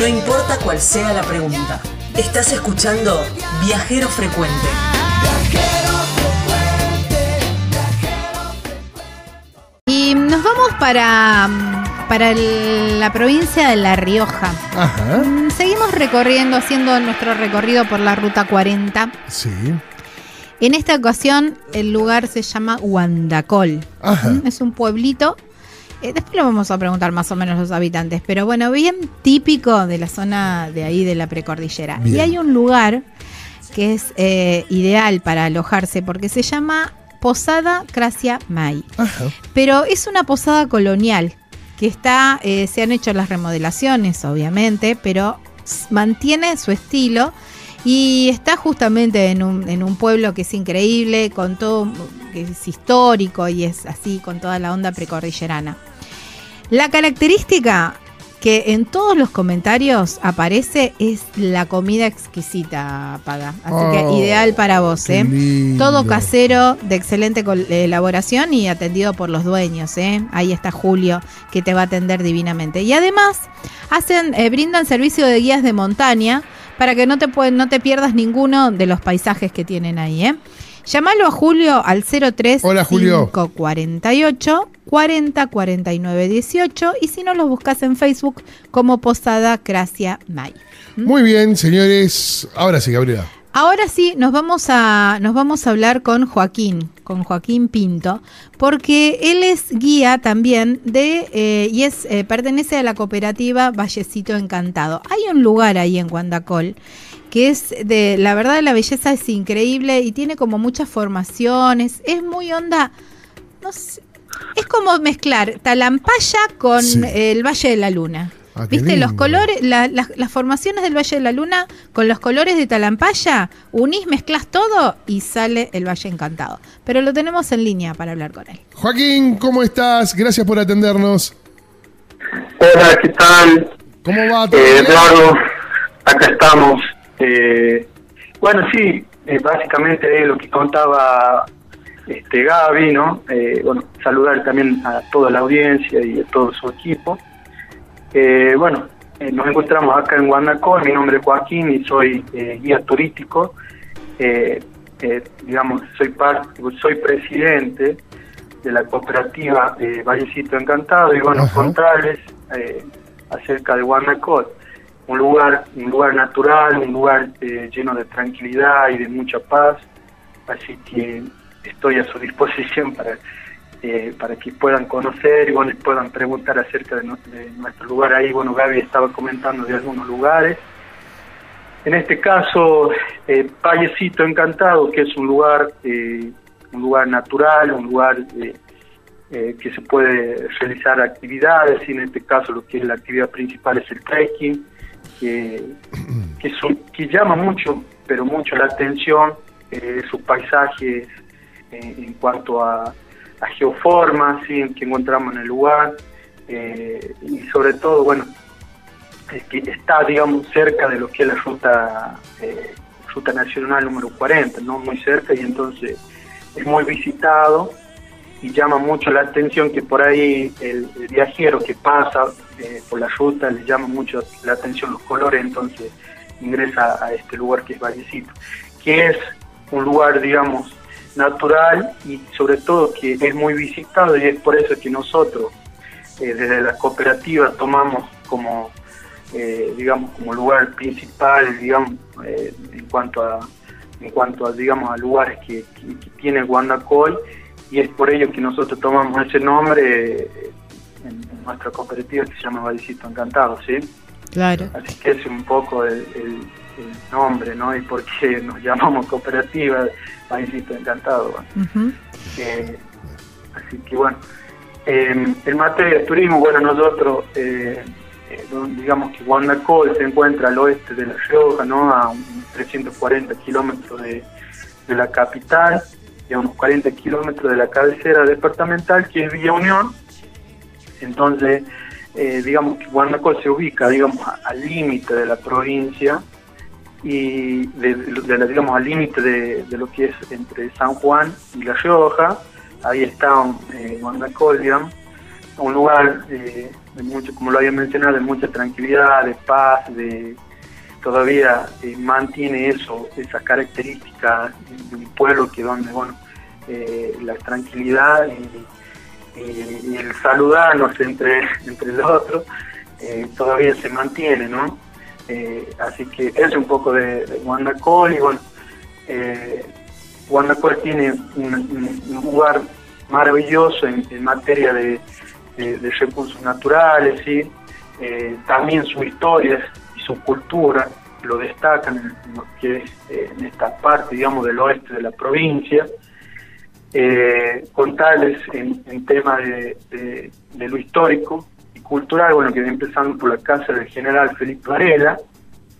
No importa cuál sea la pregunta. Estás escuchando Viajero Frecuente. Y nos vamos para, para el- la provincia de La Rioja. Ajá. Mm, Seguimos recorriendo, haciendo nuestro recorrido por la ruta 40. Sí. En esta ocasión el lugar se llama Huandacol. Ajá. Mm, Es un pueblito. Eh, después lo vamos a preguntar más o menos los habitantes, pero bueno, bien típico de la zona de ahí de la precordillera. Bien. Y hay un lugar que es eh, ideal para alojarse porque se llama Posada Cracia May. Ajá. Pero es una posada colonial que está, eh, se han hecho las remodelaciones, obviamente, pero mantiene su estilo y está justamente en un, en un pueblo que es increíble, con todo, que es histórico y es así, con toda la onda precordillerana. La característica que en todos los comentarios aparece es la comida exquisita, Paga. Así Oh, que ideal para vos, ¿eh? lindo. Todo casero, de excelente col- elaboración y atendido por los dueños. ¿eh? Ahí está Julio, que te va a atender divinamente. Y además, hacen, eh, brindan servicio de guías de montaña para que no te, no te pierdas ninguno de los paisajes que tienen ahí. ¿eh? Llámalo a Julio al 03 Hola, Julio. 548 40 49 18 y si no los buscas en Facebook como Posada Gracia May. Muy bien, señores. Ahora sí, Gabriela. Ahora sí, nos vamos a, nos vamos a hablar con Joaquín, con Joaquín Pinto, porque él es guía también de, eh, y es, eh, pertenece a la cooperativa Vallecito Encantado. Hay un lugar ahí en Guandacol que es de, la verdad la belleza es increíble y tiene como muchas formaciones, es muy onda, no sé, es como mezclar Talampaya con Sí. el Valle de la Luna. Ah, ¿Viste? Los colores, la- las- las formaciones del Valle de la Luna con los colores de Talampaya, unís, mezclas todo y sale el Valle Encantado. Pero lo tenemos en línea para hablar con él. Joaquín, ¿cómo estás? Gracias por atendernos. Hola, ¿qué tal? ¿Cómo va? ¿Todo Eh? Eduardo, acá estamos. Eh, bueno, sí, eh, básicamente lo que contaba este Gaby, ¿no? Eh, bueno, saludar también a toda la audiencia y a todo su equipo. Eh, bueno, eh, nos encontramos acá en Guanacol, mi nombre es Joaquín y soy eh, guía turístico. Digamos, soy parte, soy presidente de la cooperativa Vallecito Encantado y bueno, Ajá. contarles eh, acerca de Guanacol, un lugar, un lugar natural, un lugar eh, lleno de tranquilidad y de mucha paz, así que estoy a su disposición para eh, para que puedan conocer y bueno, puedan preguntar acerca de, nuestro lugar ahí. Bueno, Gaby estaba comentando de algunos lugares. En este caso, eh, Vallecito Encantado, que es un lugar, eh, un lugar natural, un lugar que se puede realizar actividades, y en este caso lo que es la actividad principal es el trekking, que, que, es un- que llama mucho, pero mucho la atención, eh, sus paisajes eh, en cuanto a, a geoformas ¿sí? que encontramos en el lugar, eh, y sobre todo, bueno, que está, digamos, cerca de lo que es la ruta, eh, ruta nacional número 40, ¿no? Muy cerca y entonces es muy visitado y llama mucho la atención que por ahí el, el viajero que pasa eh, por la ruta le llama mucho la atención los colores, entonces ingresa a este lugar que es Vallecito, que es un lugar, digamos, natural y sobre todo que es muy visitado y es por eso que nosotros eh, desde la cooperativa tomamos como eh, digamos como lugar principal digamos eh, en cuanto a en cuanto a digamos a lugares que, que- que tiene Guandacoy y es por ello que nosotros tomamos ese nombre eh, en, en nuestra cooperativa que se llama Vallecito Encantado, ¿sí? Claro. Así que es un poco el, el- el nombre, ¿no? Y por qué nos llamamos cooperativa Vallecito Encantado. Eh, así que bueno, eh, en materia de turismo, bueno, nosotros, eh, eh, digamos que Guandacol se encuentra al oeste de La Rioja, ¿no? A un 340 kilómetros de, de la capital y a unos 40 kilómetros de la cabecera departamental, que es Villa Unión. Entonces, eh, digamos que Guandacol se ubica, digamos, al límite de la provincia y de, de digamos al límite de, lo que es entre San Juan y La Rioja, ahí está eh, digamos. un lugar de mucho, como lo había mencionado, de mucha tranquilidad, de paz, de todavía mantiene eso, esa característica de un pueblo que donde, bueno, la tranquilidad el saludarnos entre, entre los otros todavía se mantiene, ¿no? así que es un poco de, de Guandacol y bueno, eh, tiene un, lugar maravilloso en, materia de, recursos naturales, ¿sí? Eh, también su historia y su cultura lo destacan en, lo que eh, en esta parte, digamos, del oeste de la provincia. Eh, en, en tema de, de, lo histórico y cultural, bueno, que empezando por la casa del general Felipe Varela,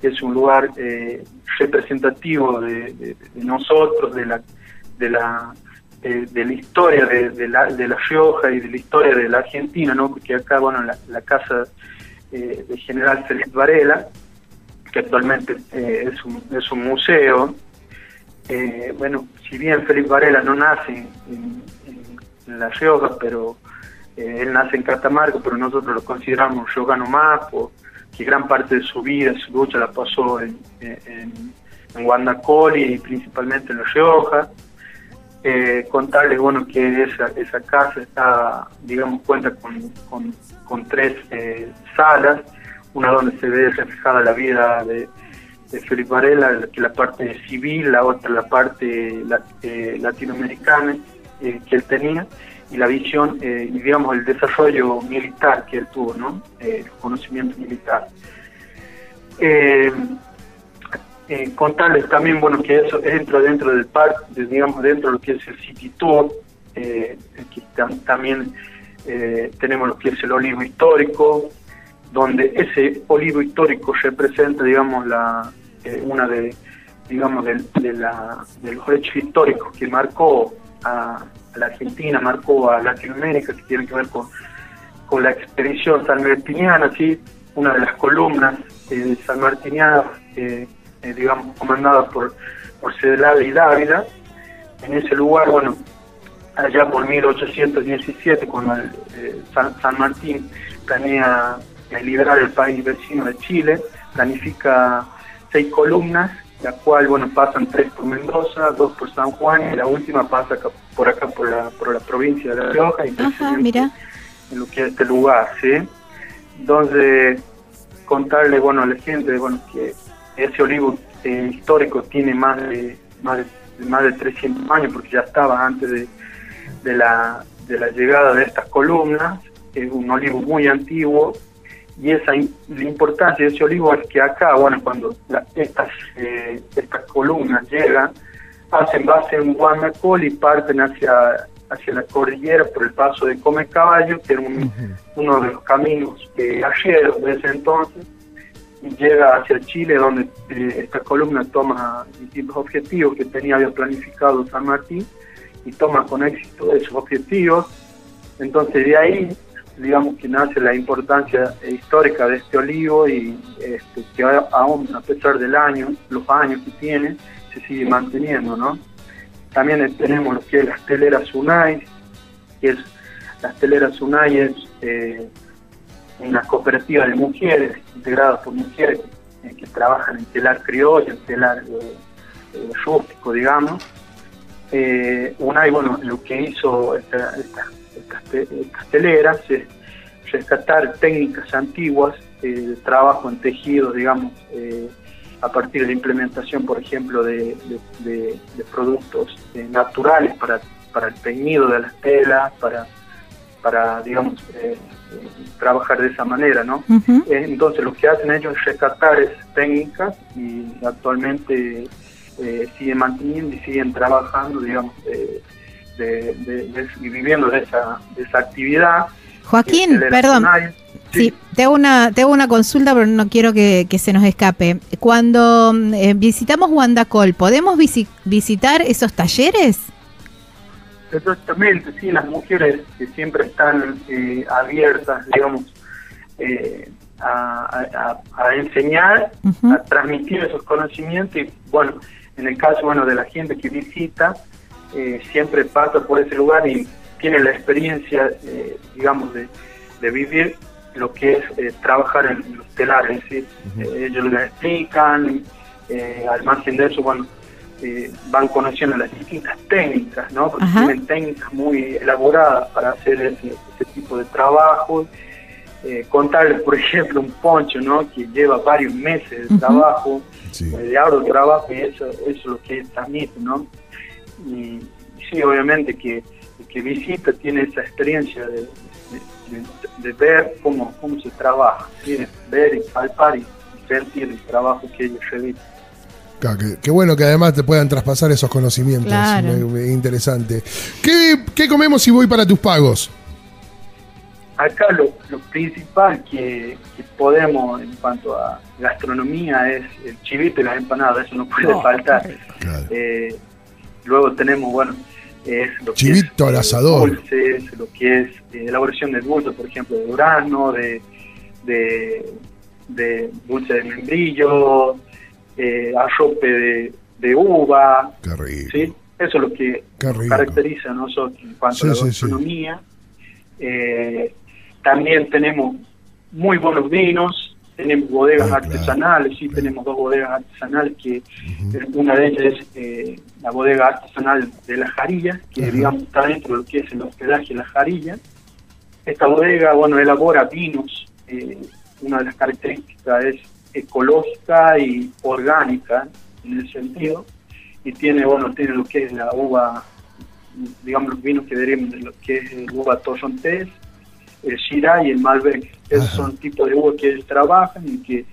que es un lugar eh, representativo de, nosotros, de la, de la, de, la historia de, la, de La Rioja y de la historia de la Argentina, ¿no? porque acá, bueno, la, casa eh, del general Felipe Varela, que actualmente eh, es, un, es un museo, eh, bueno, si bien Felipe Varela no nace en, La Rioja, pero él nace en Catamarca, pero nosotros lo consideramos riojano más, que gran parte de su vida, su lucha la pasó en, en, en Guandacoli y principalmente en La Rioja. Eh, contarles bueno que esa, esa casa está digamos cuenta con, con, tres eh, salas una donde se ve reflejada la vida de, de Felipe Varela la parte civil la otra la parte eh, latinoamericana que él tenía y la visión y digamos el desarrollo militar que él tuvo no el conocimiento militar. Eh, contarles también, bueno, que eso entra dentro del parque, digamos, dentro de lo que es el City Tour, eh, aquí también eh, tenemos lo que es el olivo histórico, donde ese olivo histórico representa, digamos, la eh, una de, digamos, de, la, de los hechos históricos que marcó a, la Argentina, marcó a Latinoamérica, que tiene que ver con, con la expedición sanmartiniana, ¿sí? una de las columnas de San Martiniana, eh, digamos, comandada por, por Cedelade y Dávila. En ese lugar, bueno, allá por 1817, cuando eh, San, Martín planea eh, liberar el país vecino de Chile, planifica seis columnas, la cual, bueno, pasan tres por Mendoza, dos por San Juan y la última pasa por acá, por la, por la provincia de La Rioja, y mira. en lo que es este lugar, ¿sí? Entonces, contarle, bueno, a la gente, bueno, que ese olivo eh, histórico tiene más de, más de más de 300 años porque ya estaba antes de, de, la, de la llegada de estas columnas, es un olivo muy antiguo y esa la importancia de ese olivo es que acá, bueno, cuando estas eh, estas columnas llegan, hacen base en Guanacol y parten hacia hacia la cordillera por el paso de Come Caballo, que era uno de los caminos que ayer desde entonces, llega hacia Chile, donde eh, esta columna toma distintos objetivos que tenía había planificado San Martín y toma con éxito esos objetivos. Entonces de ahí, digamos que nace la importancia histórica de este olivo y este, que aún a pesar del año, los años que tiene, se sigue manteniendo, ¿no? También tenemos lo que es las teleras UNAI, que es las teleras UNAI es eh, una cooperativa de mujeres, integradas por mujeres eh, que trabajan en telar criollo, en telar eh, eh, rústico, digamos. una y bueno, lo que hizo esta, teleras es rescatar técnicas antiguas de trabajo en tejidos, digamos, a partir de la implementación, por ejemplo, de, productos naturales para, para el teñido de las telas, para para, digamos, eh, trabajar de esa manera, ¿no? Eh, entonces lo que hacen ellos es rescatar esas técnicas y actualmente eh, siguen manteniendo y siguen trabajando, digamos, y viviendo de esa, de esa actividad. Joaquín, perdón. Sí, te, hago una, te una consulta, pero no quiero que, se nos escape. Cuando visitamos Guandacol, ¿podemos visitar esos talleres? Exactamente, sí, las mujeres que siempre están eh, abiertas, digamos, eh, a, enseñar, a transmitir esos conocimientos y bueno, en el caso bueno de la gente que visita, eh, siempre pasa por ese lugar y tienen la experiencia, eh, digamos, de, de vivir lo que es eh, trabajar en los telares, es decir, eh, ellos les explican, eh, al margen de eso, bueno, eh, van conociendo las distintas técnicas, ¿no? Porque tienen técnicas muy elaboradas para hacer ese, ese tipo de trabajo. Eh, contarles, por ejemplo, un poncho, ¿no? Que lleva varios meses de trabajo, Sí. eh, de arduo trabajo, y eso, eso es lo que transmite, ¿no? Y, sí, obviamente que el que visita tiene esa experiencia de, de- de- de ver cómo, cómo se trabaja, ¿sí? ver y palpar y sentir el trabajo que ellos realizan. Claro, Qué bueno que además te puedan traspasar esos conocimientos. Claro. Me- me- interesante. ¿Qué, ¿Qué comemos si voy para tus pagos? Acá lo, lo principal que, que podemos en cuanto a gastronomía es el chivito y las empanadas, eso no puede Oh, faltar. Claro. Eh, luego tenemos, bueno, es lo que Chivito es, al eh, asador. dulces, lo que es eh, elaboración de dulces, por ejemplo, de durazno, de, de, de dulce de membrillo, eh, arrope de, de uva, Qué rico. ¿sí? Eso es lo que caracteriza a nosotros en cuanto Sí, a la sí. gastronomía. Eh, también tenemos muy buenos vinos, tenemos bodegas Ah, claro. artesanales, sí, Claro. tenemos dos bodegas artesanales que eh, una de ellas es eh, la bodega artesanal de La Jarilla, que Ajá. digamos está dentro de lo que es el hospedaje La Jarilla. Esta bodega, bueno, elabora vinos, eh, una de las características es ecológica y orgánica en el sentido, y tiene, bueno, tiene lo que es la uva, digamos los vinos que derivan de lo que es el uva torrontés, el Shiraz y el Malbec. Esos Ajá. son tipos de uva que ellos trabajan y que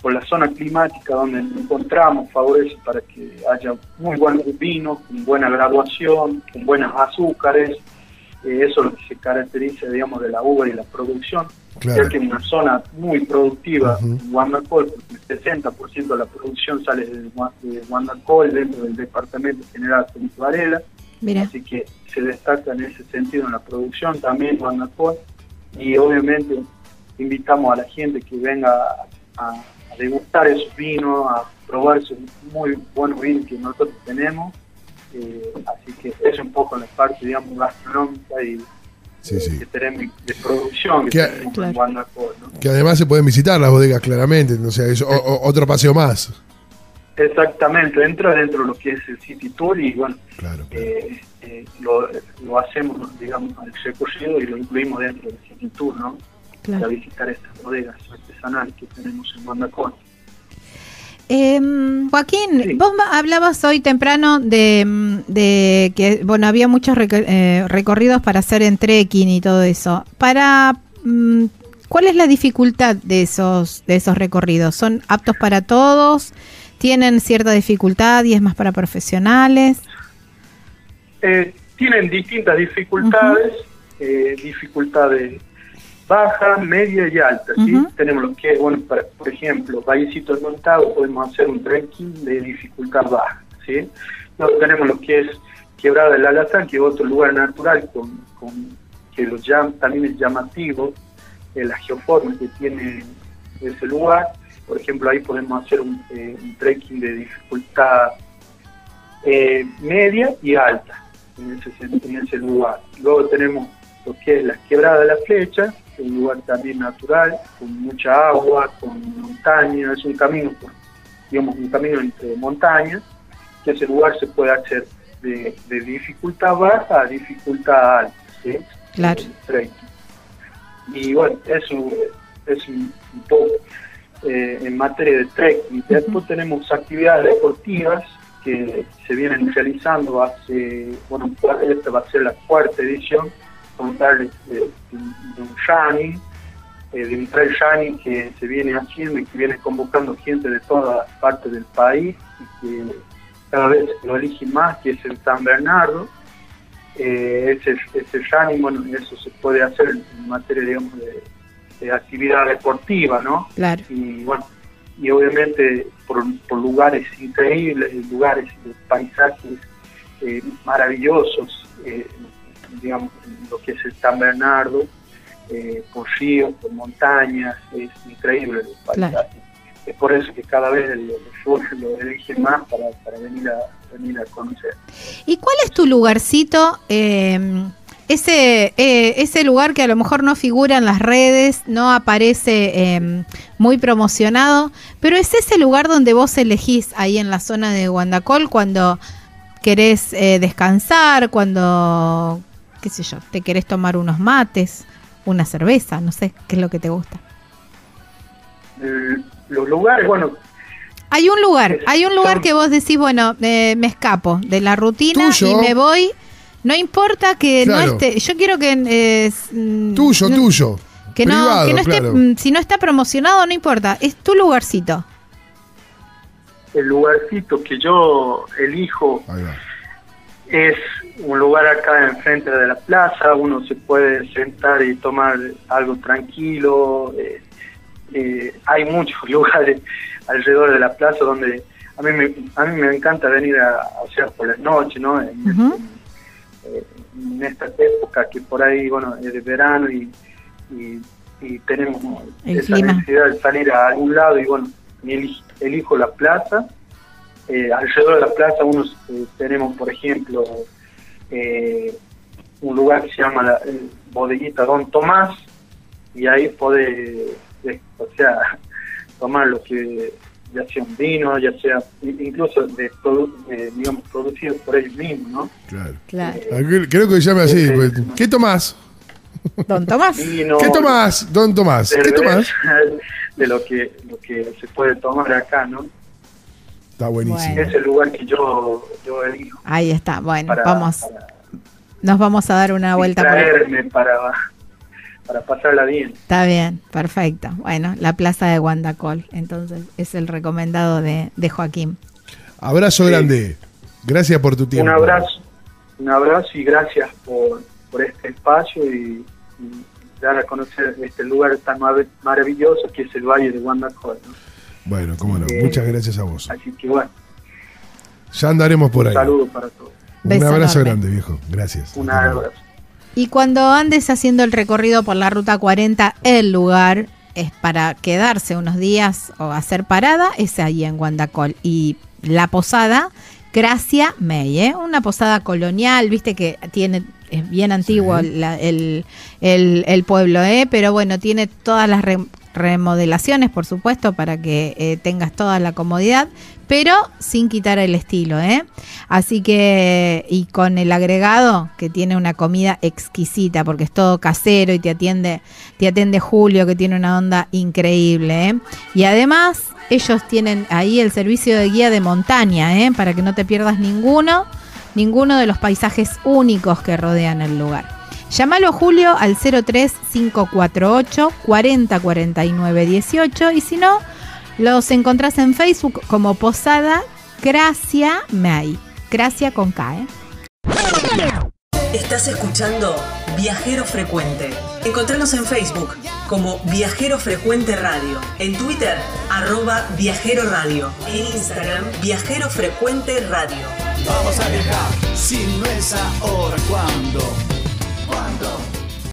por la zona climática donde nos encontramos favorece para que haya muy buenos vinos, con buena graduación, con buenos azúcares. Eh, eso es lo que se caracteriza, digamos, de la uva y la producción. Claro. Ya que es una zona muy productiva Guandacol, porque el 60% de la producción sale de, de Guandacol, dentro del departamento general Felipe Varela. Mira. Así que se destaca en ese sentido en la producción también Guandacol. Y obviamente invitamos a la gente que venga a, a degustar esos vinos, a probar esos muy buenos vinos que nosotros tenemos. Eh, así que es un poco la parte, digamos, gastronómica y Sí, sí. que tenemos de producción que Que- tenemos Claro. en Guandacol, ¿no? Que además se pueden visitar las bodegas claramente. O sea, es o- o- otro paseo más. Exactamente, entra dentro de lo que es el City Tour y bueno, Claro. claro. eh, eh, lo, lo hacemos, digamos, al recorrido y lo incluimos dentro del City Tour, ¿no? Claro. Para visitar estas bodegas artesanales que tenemos en Guandacol. Em, Joaquín, Sí. vos hablabas hoy temprano de, mm, de que bueno había muchos reco- eh, recorridos para hacer en trekking y todo eso. Para mm, ¿cuál es la dificultad de esos de esos recorridos? ¿Son aptos para todos? ¿Tienen cierta dificultad y es más para profesionales? Eh, tienen distintas dificultades, eh, dificultades bajas, medias y altas. ¿sí? Tenemos lo que es, bueno, para- por ejemplo, Vallecito del Montado, podemos hacer un trekking de dificultad baja. ¿sí? Luego tenemos lo que es Quebrada del Alazán, que es otro lugar natural con, con- que lo llam- también es llamativo, eh, la geoforma que tiene ese lugar. Por ejemplo, ahí podemos hacer un, eh, un trekking de dificultad eh, media y alta en ese, en ese lugar. Luego tenemos lo que es la quebrada de la flecha, que es un lugar también natural, con mucha agua, con montaña, es un camino, digamos, un camino entre montañas, que ese lugar se puede hacer de, de dificultad baja a dificultad alta. ¿sí? Claro. Y bueno, eso es un, un poco eh, en materia de trekking. Después tenemos actividades deportivas que se vienen realizando hace, bueno, esta va a ser la cuarta edición, con tal de, de un running, eh, de un trail running que se viene haciendo y que viene convocando gente de todas partes del país y que cada vez lo eligen más, que es el San Bernardo. Eh, ese, ese running, bueno, eso se puede hacer en materia, digamos, de, de actividad deportiva, ¿no? Claro. y bueno y obviamente por, por lugares increíbles lugares paisajes eh, maravillosos eh, digamos lo que es el San Bernardo eh, por ríos por montañas es increíble el paisaje Claro. es por eso que cada vez los lo, lo eligen más para, para venir a venir a conocer ¿Y cuál es tu lugarcito eh, ese, eh, ese lugar que a lo mejor no figura en las redes, no aparece em, muy promocionado, pero es ese lugar donde vos elegís ahí en la zona de Guandacol cuando querés eh, descansar, cuando, qué sé yo, te querés tomar unos mates, una cerveza, no sé, qué es lo que te gusta. El- los lugares, bueno, Hay un lugar, Eh, hay un lugar que vos decís, bueno, eh, me escapo de la rutina Tuyo. y me voy. No importa que no esté. Yo quiero que. eh, s- mm, Tuyo, no- tuyo. Que no, Privado, que no esté. claro. mm, Si no está promocionado, no importa. Es tu lugarcito. el lugarcito que yo elijo es un lugar acá enfrente de la plaza, uno se puede sentar y tomar algo tranquilo. eh, eh, hay muchos lugares alrededor de la plaza donde a mí me, a mí me encanta venir a, a pasear por las noches, ¿no? En. Eh, en esta época que por ahí, bueno, es de verano y, y, y tenemos El esa clima. necesidad de salir a algún lado y bueno, y eli- elijo la plaza. Eh, alrededor de la plaza uno eh, tenemos, por ejemplo, eh, un lugar que se llama la bodeguita Don Tomás y ahí puede, eh, o sea, tomar lo que ya sea un vino, ya sea incluso de, produ- eh, digamos producido por ellos mismos, ¿no? Claro. Claro. Aquel- Creo que se llame así. Sí. pues, ¿Qué tomás? Don Tomás. Vino, ¿Qué tomás, don Tomás? ¿Qué tomás? de lo que lo que se puede tomar acá, ¿no? Está buenísimo. Bueno. Es el lugar que yo yo elijo Ahí está. Bueno, para, vamos. para Nos vamos a dar una vuelta por para para pasarla bien. Está bien, perfecto. Bueno, la plaza de Guandacol. Entonces, es el recomendado de, de Joaquín. Abrazo Sí. grande. Gracias por tu tiempo. Un abrazo, un abrazo y gracias por, por este espacio y, y dar a conocer este lugar tan mar- maravilloso que es el Valle de Guandacol. ¿no? Bueno, cómo no. Eh, Muchas gracias a vos. Así que bueno, Ya andaremos por un ahí. saludo para todos. Un Beso abrazo enorme. grande, viejo. Gracias. Un abrazo. Y cuando andes haciendo el recorrido por la ruta 40, el lugar es para quedarse unos días o hacer parada, es ahí en Guandacol. Y la posada, Gracia May, ¿eh? una posada colonial, viste que tiene, es bien antiguo Sí. la- el, el- el pueblo, ¿eh? pero bueno, tiene todas las re- remodelaciones, por supuesto, para que eh, tengas toda la comodidad, pero sin quitar el estilo, ¿eh? Así que, y con el agregado, que tiene una comida exquisita, porque es todo casero y te atiende, te atiende Julio, que tiene una onda increíble, ¿eh? Y además, ellos tienen ahí el servicio de guía de montaña, ¿eh? Para que no te pierdas ninguno, ninguno de los paisajes únicos que rodean el lugar. Llámalo a Julio al 03548 4049 18 y si no, los encontrás en Facebook como Posada Gracia May. Gracia con K, ¿eh? Estás escuchando Viajero Frecuente. Encontranos en Facebook como Viajero Frecuente Radio, en Twitter arroba Viajero Radio, en Instagram Viajero Frecuente Radio. Vamos a viajar, si no es ahora, ¿cuándo? ¿Cuándo?